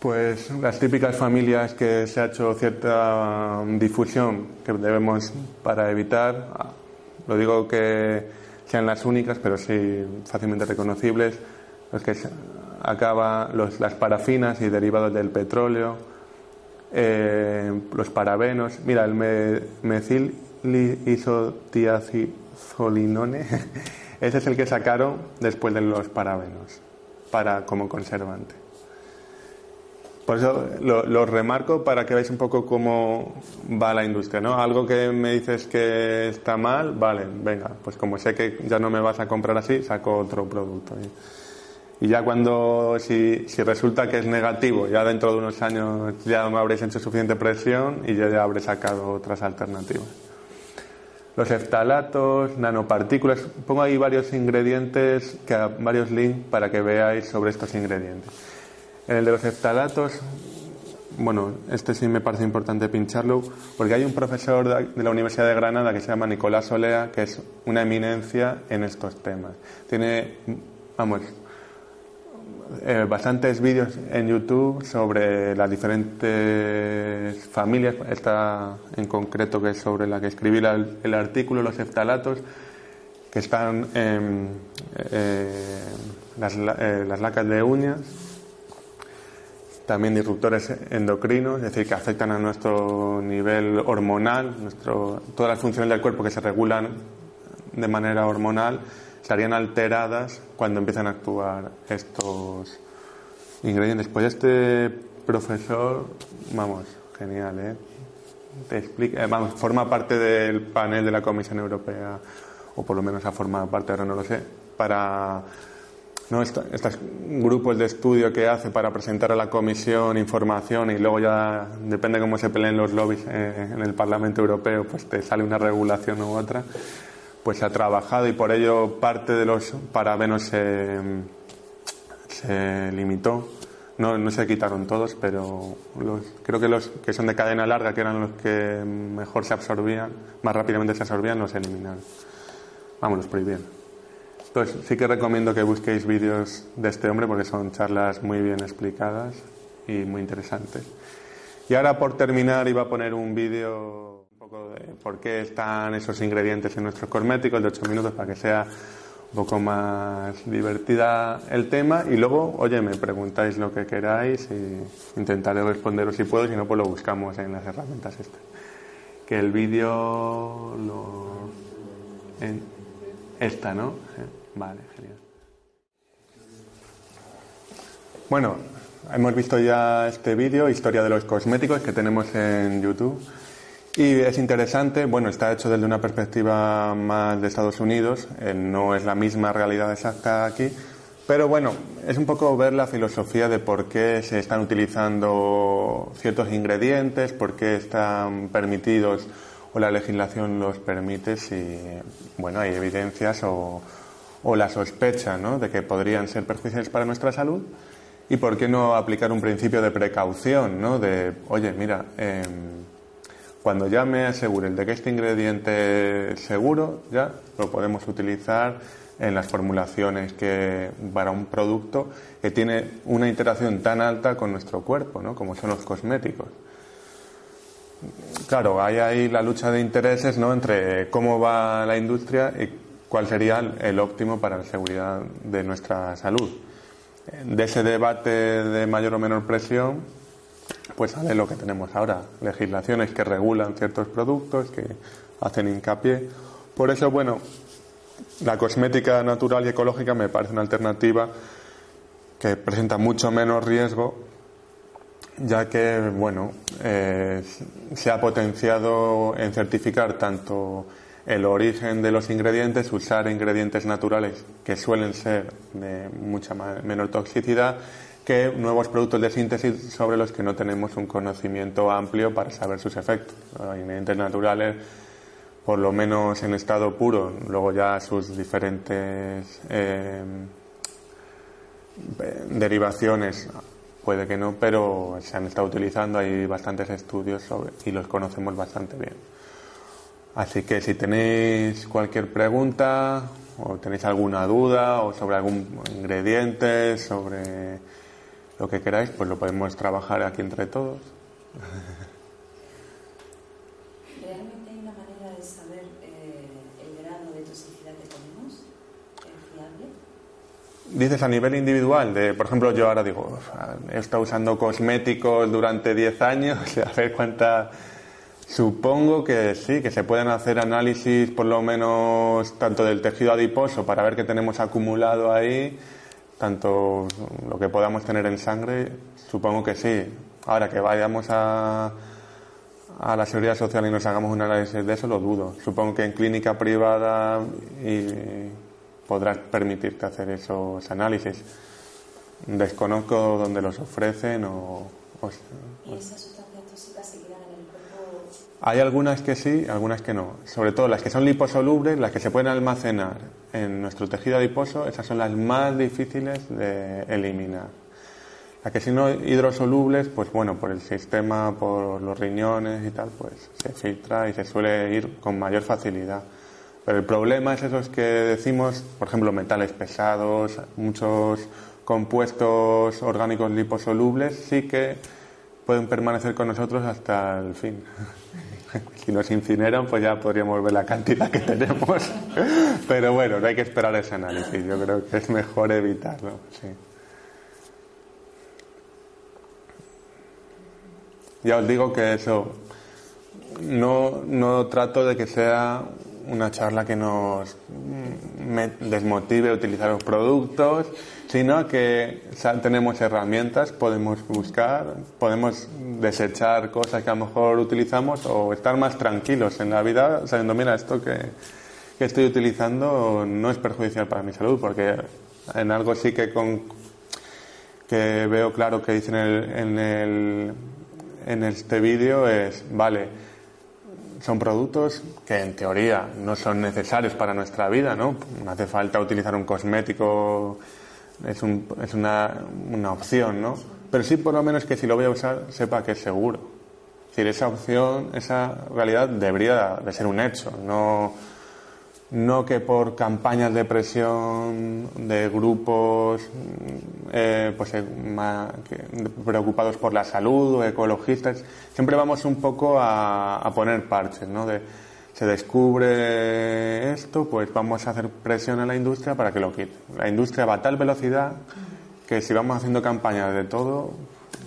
Pues las típicas familias que se ha hecho cierta difusión que debemos para evitar, lo digo que sean las únicas, pero sí fácilmente reconocibles, los que acaba los, las parafinas y derivados del petróleo, eh, los parabenos. Mira, el me, ese es el que sacaron después de los parabenos para como conservante. Por eso lo, remarco para que veáis un poco cómo va la industria, ¿no? Algo que me dices que está mal, vale, venga, pues como sé que ya no me vas a comprar así, saco otro producto. Y, ya cuando, si, si, resulta que es negativo, ya dentro de unos años ya me habréis hecho suficiente presión y yo ya habré sacado otras alternativas. Los eftalatos, nanopartículas, pongo ahí varios ingredientes, varios links para que veáis sobre estos ingredientes. En el de los eftalatos, bueno, este sí me parece importante pincharlo, porque hay un profesor de la Universidad de Granada que se llama Nicolás Olea, que es una eminencia en estos temas. Tiene, vamos, eh, bastantes vídeos en YouTube sobre las diferentes familias, esta en concreto que es sobre la que escribí el, artículo, los eftalatos, que están eh, las, eh, las lacas de uñas, también disruptores endocrinos, es decir, que afectan a nuestro nivel hormonal, nuestro, todas las funciones del cuerpo que se regulan de manera hormonal estarían alteradas cuando empiezan a actuar estos ingredientes. Pues este profesor, vamos, genial, ¿eh? Te explica, eh, vamos, forma parte del panel de la Comisión Europea, o por lo menos ha formado parte, ahora no lo sé, para ¿no? estos grupos de estudio que hace para presentar a la comisión información y luego ya depende cómo se peleen los lobbies eh, en el Parlamento Europeo, pues te sale una regulación u otra, pues se ha trabajado y por ello parte de los parabenos se, se limitó. No, no se quitaron todos, pero creo que los que son de cadena larga, que eran los que mejor se absorbían, más rápidamente se absorbían, los eliminaron. Vamos, los prohibieron. Pues sí que recomiendo que busquéis vídeos de este hombre porque son charlas muy bien explicadas y muy interesantes. Y ahora por terminar iba a poner un vídeo un poco de por qué están esos ingredientes en nuestros cosméticos de 8 minutos para que sea un poco más divertida el tema y luego, oye, me preguntáis lo que queráis y intentaré responderos si puedo, si no, pues lo buscamos en las herramientas estas. Que el vídeo lo... Esta, ¿no? Vale, genial. Bueno, hemos visto ya este vídeo, Historia de los cosméticos, que tenemos en YouTube. Y es interesante, bueno, está hecho desde una perspectiva más de Estados Unidos, eh, no es la misma realidad exacta aquí, pero bueno, es un poco ver la filosofía de por qué se están utilizando ciertos ingredientes, por qué están permitidos o la legislación los permite si, bueno, hay evidencias o, o la sospecha ¿no? de que podrían ser perjudiciales para nuestra salud y por qué no aplicar un principio de precaución, ¿no? de, oye, mira, em, cuando ya me aseguren de que este ingrediente es seguro, ya lo podemos utilizar en las formulaciones que para un producto que tiene una interacción tan alta con nuestro cuerpo, ¿no? como son los cosméticos. Claro, hay ahí la lucha de intereses ¿no? entre cómo va la industria y cuál sería el óptimo para la seguridad de nuestra salud. De ese debate de mayor o menor presión, pues sale lo que tenemos ahora, legislaciones que regulan ciertos productos, que hacen hincapié. Por eso, bueno, la cosmética natural y ecológica me parece una alternativa que presenta mucho menos riesgo ya que, bueno, eh, se ha potenciado en certificar tanto el origen de los ingredientes, usar ingredientes naturales que suelen ser de mucha menor toxicidad que nuevos productos de síntesis sobre los que no tenemos un conocimiento amplio para saber sus efectos. Los ingredientes naturales, por lo menos en estado puro, luego ya sus diferentes eh, derivaciones puede que no, pero se han estado utilizando, hay bastantes estudios sobre, y los conocemos bastante bien. Así que si tenéis cualquier pregunta o tenéis alguna duda o sobre algún ingrediente, sobre lo que queráis, pues lo podemos trabajar aquí entre todos. ¿Realmente hay una manera de saber eh, el grado de toxicidad que tenemos? ¿Es fiable? Dices a nivel individual, de, por ejemplo, yo ahora digo, he estado usando cosméticos durante 10 años, a ver cuánta Supongo que sí, que se pueden hacer análisis por lo menos tanto del tejido adiposo para ver qué tenemos acumulado ahí, tanto lo que podamos tener en sangre, supongo que sí. Ahora que vayamos a, a la seguridad social y nos hagamos un análisis de eso, lo dudo. Supongo que en clínica privada y podrás permitirte hacer esos análisis. Desconozco dónde los ofrecen o... ¿Y esas sustancias tóxicas se quedan en el hay algunas que sí, algunas que no. Sobre todo las que son liposolubles, las que se pueden almacenar en nuestro tejido adiposo, esas son las más difíciles de eliminar. Las que son hidrosolubles, pues bueno, por el sistema, por los riñones y tal, pues se filtra y se suele ir con mayor facilidad. Pero el problema es esos que decimos, por ejemplo, metales pesados, muchos compuestos orgánicos liposolubles, sí que pueden permanecer con nosotros hasta el fin. si nos incineran, pues ya podríamos ver la cantidad que tenemos. Pero bueno, no hay que esperar ese análisis. Yo creo que es mejor evitarlo. Ya os digo que eso no, no trato de que sea una charla que nos desmotive a utilizar los productos, sino que tenemos herramientas, podemos buscar, podemos desechar cosas que a lo mejor utilizamos o estar más tranquilos en la vida sabiendo, mira, esto que, que estoy utilizando no es perjudicial para mi salud, porque en algo sí que con que veo claro que dicen en, el, en, el, en este vídeo es, vale, son productos que en teoría no son necesarios para nuestra vida, ¿no? No hace falta utilizar un cosmético, es, un, es una, una, opción, ¿no? Pero sí por lo menos que si lo voy a usar sepa que es seguro. Es decir, esa opción, esa realidad debería de ser un hecho, no no que por campañas de presión de grupos eh, pues, eh, preocupados por la salud o ecologistas, siempre vamos un poco a, poner parches, ¿no? De, se descubre esto, pues vamos a hacer presión a la industria para que lo quite. La industria va a tal velocidad que si vamos haciendo campañas de todo,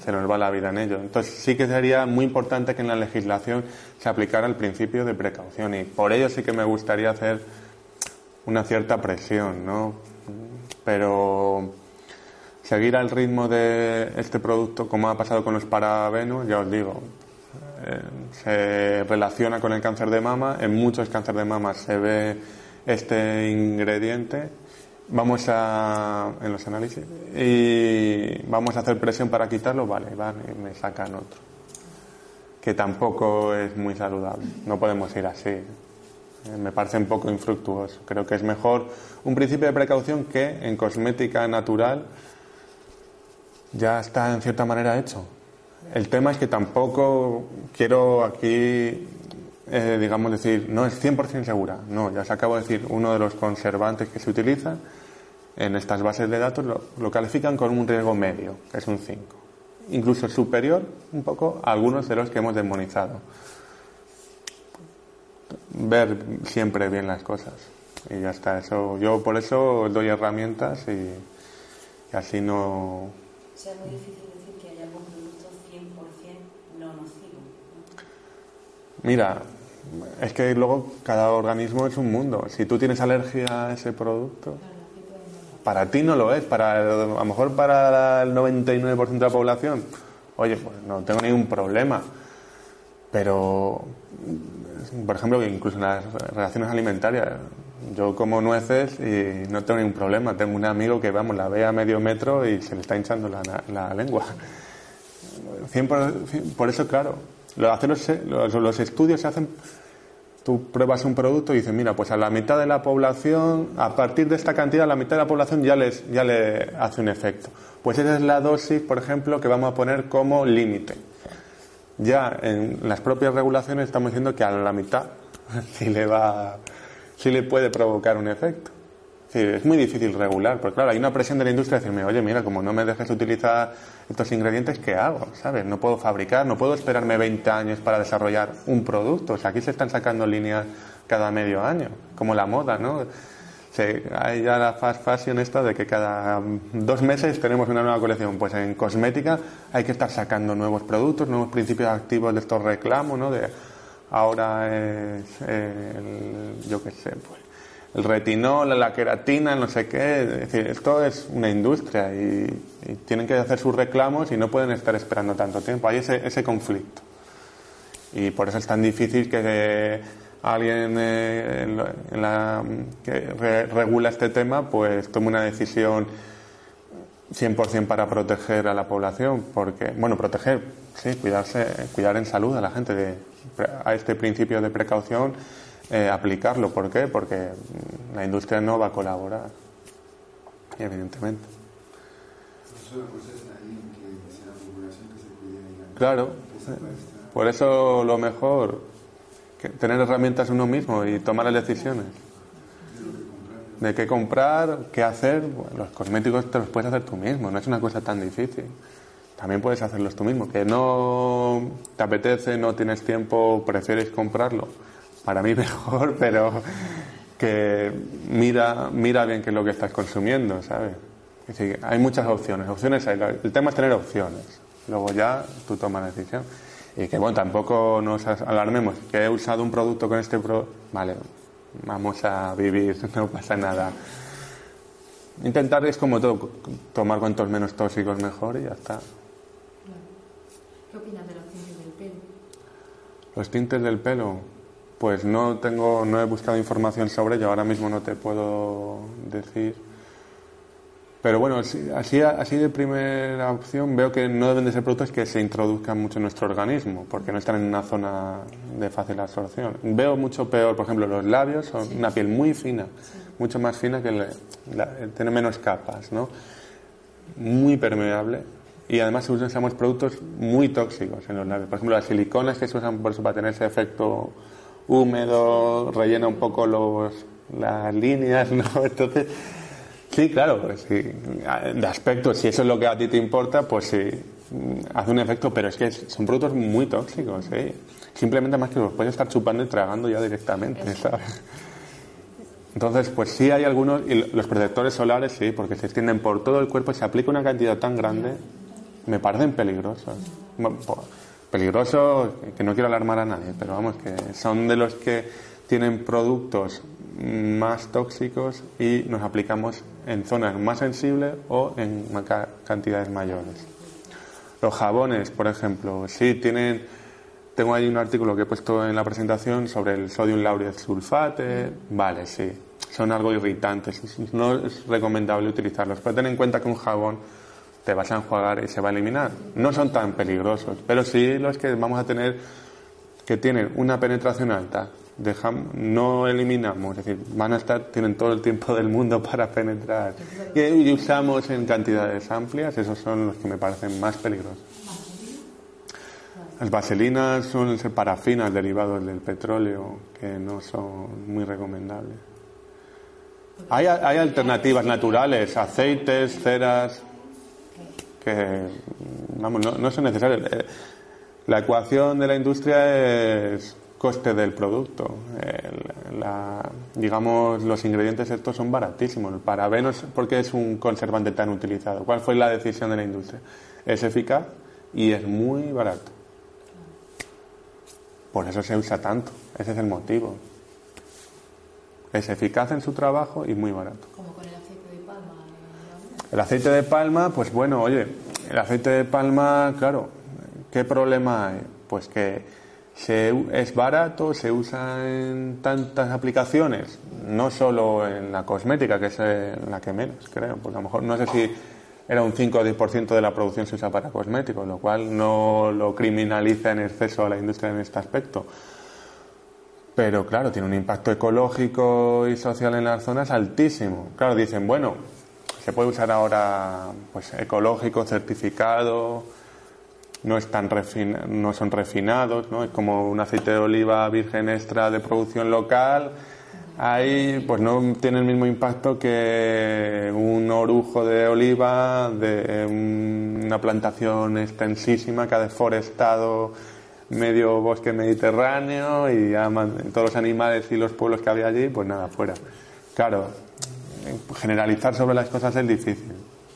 se nos va la vida en ello. Entonces sí que sería muy importante que en la legislación se aplicara el principio de precaución y por ello sí que me gustaría hacer una cierta presión, ¿no? Pero seguir al ritmo de este producto, como ha pasado con los parabenos, ya os digo, eh, se relaciona con el cáncer de mama, en muchos cánceres de mama se ve este ingrediente vamos a, en los análisis, y vamos a hacer presión para quitarlo, vale, van y me sacan otro. Que tampoco es muy saludable. No podemos ir así. Eh, me parece un poco infructuoso. Creo que es mejor un principio de precaución que en cosmética natural ya está en cierta manera hecho. El tema es que tampoco quiero aquí eh, digamos, decir, no es 100% segura. No, ya os acabo de decir, uno de los conservantes que se utilizan en estas bases de datos lo, califican con un riesgo medio, que es un 5. Incluso superior un poco a algunos de los que hemos demonizado. Ver siempre bien las cosas. Y ya está. Eso, yo por eso doy herramientas y así no. Sea muy difícil decir que hay algún producto 100% no nocivo. Mira, es que luego cada organismo es un mundo. Si tú tienes alergia a ese producto, para ti no lo es. Para a lo mejor para el 99% de la población, oye, pues no tengo ningún problema. Pero, por ejemplo, incluso en las relaciones alimentarias, yo como nueces y no tengo ningún problema. Tengo un amigo que, vamos, la ve a medio metro y se le está hinchando la, la lengua. por eso, claro, los, los, estudios se hacen tú pruebas un producto y dices, mira, pues a la mitad de la población, a partir de esta cantidad, la mitad de la población ya, les, ya le hace un efecto. Pues esa es la dosis, por ejemplo, que vamos a poner como límite. Ya en las propias regulaciones estamos diciendo que a la mitad sí le va, sí le puede provocar un efecto. Es muy difícil regular, porque claro, hay una presión de la industria de decirme, oye, mira, como no me dejes utilizar estos ingredientes, ¿qué hago? ¿Sabes? No puedo fabricar, no puedo esperarme 20 años para desarrollar un producto. O sea, aquí se están sacando líneas cada medio año, como la moda, ¿no? hay ya la fast fashion esta de que cada dos meses tenemos una nueva colección. Pues en cosmética hay que estar sacando nuevos productos, nuevos principios activos de estos reclamos, ¿no? De ahora es, yo qué sé, pues el retinol, la queratina, no sé qué. Es decir, esto es una industria y, tienen que hacer sus reclamos y no pueden estar esperando tanto tiempo. Hay ese, ese conflicto. Y por eso es tan difícil que alguien eh, en la, que regula este tema pues tome una decisión 100% para proteger a la población. Porque, bueno, proteger, sí, cuidarse, cuidar en salud a la gente de, a este principio de precaución eh, aplicarlo. ¿Por qué? Porque la industria no va a colaborar, evidentemente. Claro, por eso lo mejor, que tener herramientas uno mismo y tomar las decisiones. De qué comprar, qué hacer, los cosméticos te los puedes hacer tú mismo, no es una cosa tan difícil. También puedes hacerlos tú mismo. Que no te apetece, no tienes tiempo, prefieres comprarlo para mí mejor, pero que mira, mira bien qué es lo que estás consumiendo, ¿sabes? Es decir, hay muchas opciones, opciones hay. El tema es tener opciones. Luego ya tú tomas la decisión. Y que bueno, tampoco nos alarmemos, que he usado un producto con este pro, vale, vamos a vivir, no pasa nada. Intentar es como todo, tomar cuantos menos tóxicos mejor y ya está. ¿Qué opinas de los tintes del pelo? Los tintes del pelo, pues no tengo, no he buscado información sobre ello, ahora mismo no te puedo decir. Pero bueno, así, así de primera opción veo que no deben de ser productos que se introduzcan mucho en nuestro organismo, porque no están en una zona de fácil absorción. Veo mucho peor, por ejemplo, los labios son una piel muy fina, mucho más fina que tiene menos capas, ¿no? Muy permeable y además usamos productos muy tóxicos en los labios. Por ejemplo, las siliconas que se usan por eso para tener ese efecto húmedo, rellena un poco los, las líneas, ¿no? Entonces, sí, claro, pues sí, de aspecto, si eso es lo que a ti te importa, pues sí, hace un efecto, pero es que son productos muy tóxicos, ¿eh? Simplemente más que los puedes estar chupando y tragando ya directamente, ¿sabes? Entonces, pues sí hay algunos, y los protectores solares sí, porque se extienden por todo el cuerpo y se aplica una cantidad tan grande, me parecen peligrosos peligroso, que no quiero alarmar a nadie, pero vamos, que son de los que tienen productos más tóxicos y nos aplicamos en zonas más sensibles o en cantidades mayores. Los jabones, por ejemplo, sí tienen, tengo ahí un artículo que he puesto en la presentación sobre el sodium lauryl sulfate, vale, sí, son algo irritantes, no es recomendable utilizarlos, pero ten en cuenta que un jabón te vas a enjuagar y se va a eliminar. No son tan peligrosos, pero sí los que vamos a tener que tienen una penetración alta, dejamos, no eliminamos, es decir, van a estar, tienen todo el tiempo del mundo para penetrar y, usamos en cantidades amplias, esos son los que me parecen más peligrosos. Las vaselinas son parafinas derivados del petróleo que no son muy recomendables. Hay, hay alternativas naturales, aceites, ceras, que vamos, no, no son necesarios. Eh, la ecuación de la industria es coste del producto. digamos, los ingredientes estos son baratísimos. El parabeno, ¿por qué es un conservante tan utilizado? ¿Cuál fue la decisión de la industria? Es eficaz y es muy barato. Por eso se usa tanto. Ese es el motivo. Es eficaz en su trabajo y muy barato. El aceite de palma, pues bueno, oye, el aceite de palma, claro, ¿Qué problema hay? Pues que se, es barato, se usa en tantas aplicaciones, no solo en la cosmética, que es en la que menos, creo, porque a lo mejor no sé si era un 5 o 10% de la producción se usa para cosméticos, lo cual no lo criminaliza en exceso a la industria en este aspecto. Pero claro, tiene un impacto ecológico y social en las zonas altísimo. Claro, dicen, bueno, se puede usar ahora pues ecológico, certificado, no, es tan no son refinados, ¿no? es como un aceite de oliva virgen extra de producción local, ahí pues no tiene el mismo impacto que un orujo de oliva de una plantación extensísima que ha deforestado medio bosque mediterráneo y ya todos los animales y los pueblos que había allí, pues nada, fuera. Claro, generalizar sobre las cosas es difícil,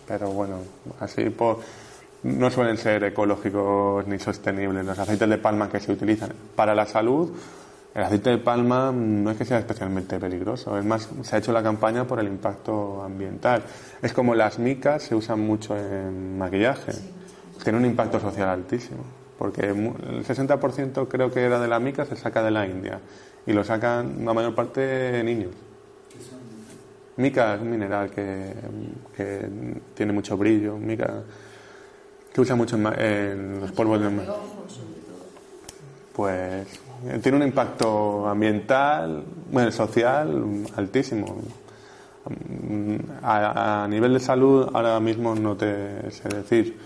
pero bueno, así por no suelen ser ecológicos ni sostenibles. Los aceites de palma que se utilizan para la salud, el aceite de palma no es que sea especialmente peligroso, es más, se ha hecho la campaña por el impacto ambiental. Es como las micas se usan mucho en maquillaje, tiene un impacto social altísimo, porque el 60% creo que era de la mica se saca de la India y lo sacan la mayor parte niños. Mica es un mineral que, que tiene mucho brillo, mica que usa mucho en, los polvos de mar. Pues eh, tiene un impacto ambiental, bueno, social altísimo. Mm, a, nivel de salud ahora mismo no te sé decir,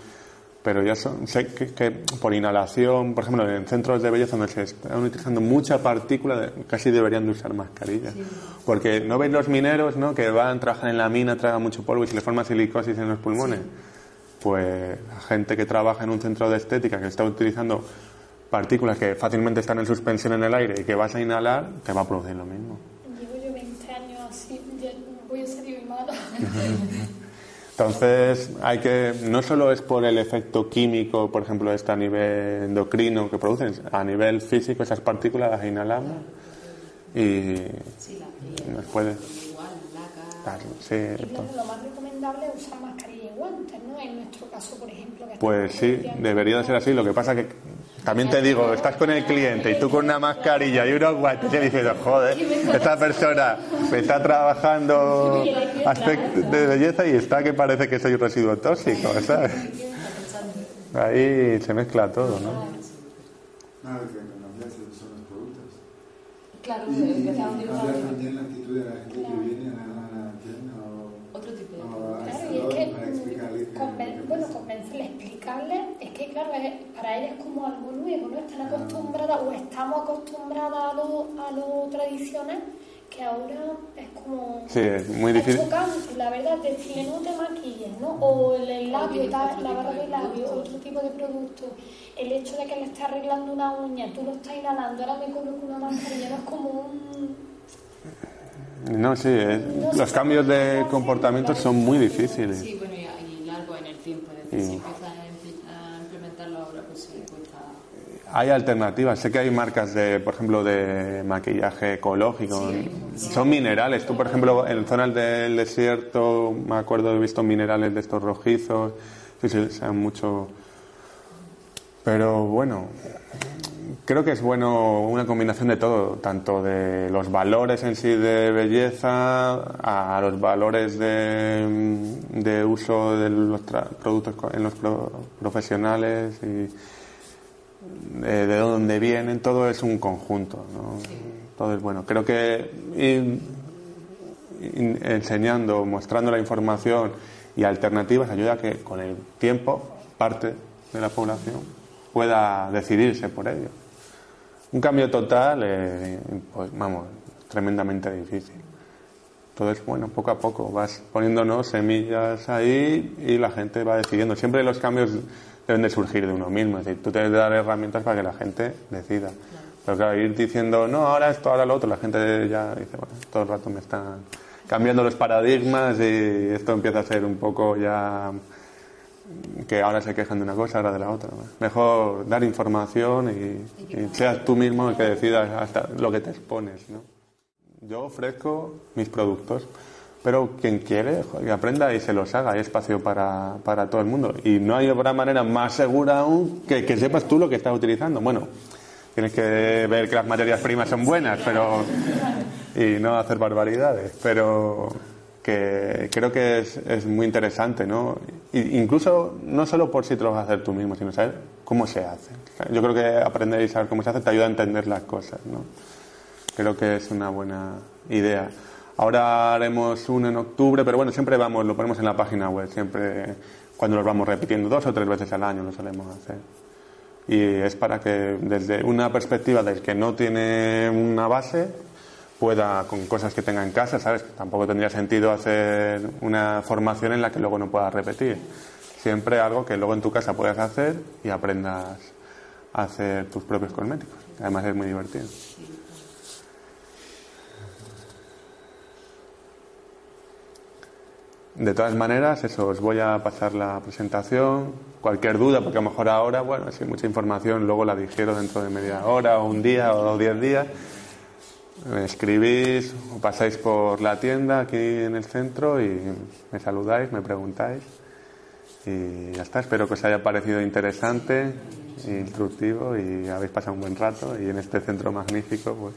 pero ya sé que, por inhalación, por ejemplo, en centros de belleza donde se están utilizando mucha partícula, casi deberían de usar mascarillas. Porque no ven los mineros ¿no? que van, trabajan en la mina, tragan mucho polvo y se les forma silicosis en los pulmones pues la gente que trabaja en un centro de estética que está utilizando partículas que fácilmente están en suspensión en el aire y que vas a inhalar, te va a producir lo mismo. Llevo yo 20 años así, voy a salir mala. Entonces, hay que, no solo es por el efecto químico, por ejemplo, este a nivel endocrino que producen, a nivel físico esas partículas las inhalamos y nos puede... sí, lo más recomendable es usar mascarilla ¿no? En nuestro caso, por ejemplo. pues sí, debería de ser así. Lo que pasa que también te digo, estás con el cliente y tú con una mascarilla y unos guantes y dices, joder, esta persona está trabajando aspecto de belleza y está que parece que soy un residuo tóxico, ¿sabes? Ahí se mezcla todo, ¿no? Claro, y, cambiar también la actitud de la gente que viene a la tienda o, otro tipo de claro, y es que bueno, convencerle, explicarle, es claro, para ella es como algo nuevo, ¿no? Están acostumbradas o estamos acostumbradas a lo, a lo tradicional que ahora es como sí, es muy difícil. la verdad, decir no te maquilles, ¿no? O el labio, la barra de labio, otro tipo de producto. El hecho de que le esté arreglando una uña, tú lo estás inhalando, ahora me coloco una mascarilla, no es como un... No, sí, los cambios de comportamiento son muy difíciles. Sí, bueno, si empiezan a implementarlo ahora, pues Hay alternativas. Sé que hay marcas de, por ejemplo, de maquillaje ecológico. Son minerales. Tú, por ejemplo, en zonas del desierto, me acuerdo, he visto minerales de estos rojizos. Sí, sí, sean mucho. Pero bueno, creo que es bueno una combinación de todo, tanto de los valores en sí de belleza a los valores de, uso de los productos en los profesionales y de, dónde vienen, todo es un conjunto. ¿no? Todo es bueno. Creo que enseñando, mostrando la información y alternativas ayuda a que con el tiempo parte de la población pueda decidirse por ello. Un cambio total, eh, pues vamos, tremendamente difícil. Entonces, bueno, poco a poco vas poniéndonos semillas ahí y la gente va decidiendo. Siempre los cambios deben de surgir de uno mismo. Es decir, tú tienes que dar herramientas para que la gente decida. Pero claro, ir diciendo, no, ahora esto, ahora lo otro, la gente ya dice, bueno, todo el rato me están cambiando los paradigmas y esto empieza a ser un poco ya que ahora se quejan de una cosa, ahora de la otra. Mejor dar información y, seas tú mismo el que decidas hasta lo que te expones. ¿no? Yo ofrezco mis productos, pero quien quiere, que aprenda y se los haga, hay espacio para, para todo el mundo. Y no hay otra manera más segura aún que, que sepas tú lo que estás utilizando. Bueno, tienes que ver que las materias primas son buenas, pero y no hacer barbaridades, pero que creo que es, es muy interesante, ¿no? incluso no solo por si te lo vas a hacer tú mismo, sino saber cómo se hace. Yo creo que aprender y saber cómo se hace te ayuda a entender las cosas, ¿no? Creo que es una buena idea. Ahora haremos uno en octubre, pero bueno, siempre vamos, lo ponemos en la página web, siempre cuando los vamos repitiendo dos o tres veces al año lo solemos hacer. Y es para que desde una perspectiva del que no tiene una base pueda, con cosas que tenga en casa, ¿sabes? Tampoco tendría sentido hacer una formación en la que luego no puedas repetir. Siempre algo que luego en tu casa puedas hacer y aprendas a hacer tus propios cosméticos. Además es muy divertido. De todas maneras, eso, os voy a pasar la presentación. Cualquier duda, porque a lo mejor ahora, bueno, si mucha información, luego la digiero dentro de media hora, o un día, o diez días. Me escribís o pasáis por la tienda aquí en el centro y me saludáis, me preguntáis. Y ya está, espero que os haya parecido interesante, instructivo y habéis pasado un buen rato. Y en este centro magnífico, pues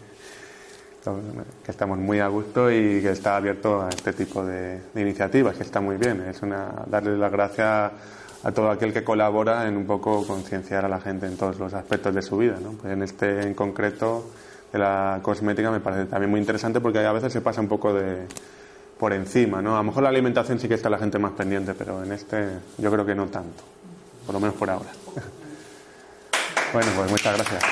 que estamos muy a gusto y que está abierto a este tipo de, iniciativas, que está muy bien. Es una darle las gracias a todo aquel que colabora en un poco concienciar a la gente en todos los aspectos de su vida. ¿no? Pues en este en concreto de la cosmética me parece también muy interesante porque a veces se pasa un poco de por encima. ¿no? A lo mejor la alimentación sí que está la gente más pendiente, pero en este yo creo que no tanto, por lo menos por ahora. bueno, pues muchas gracias.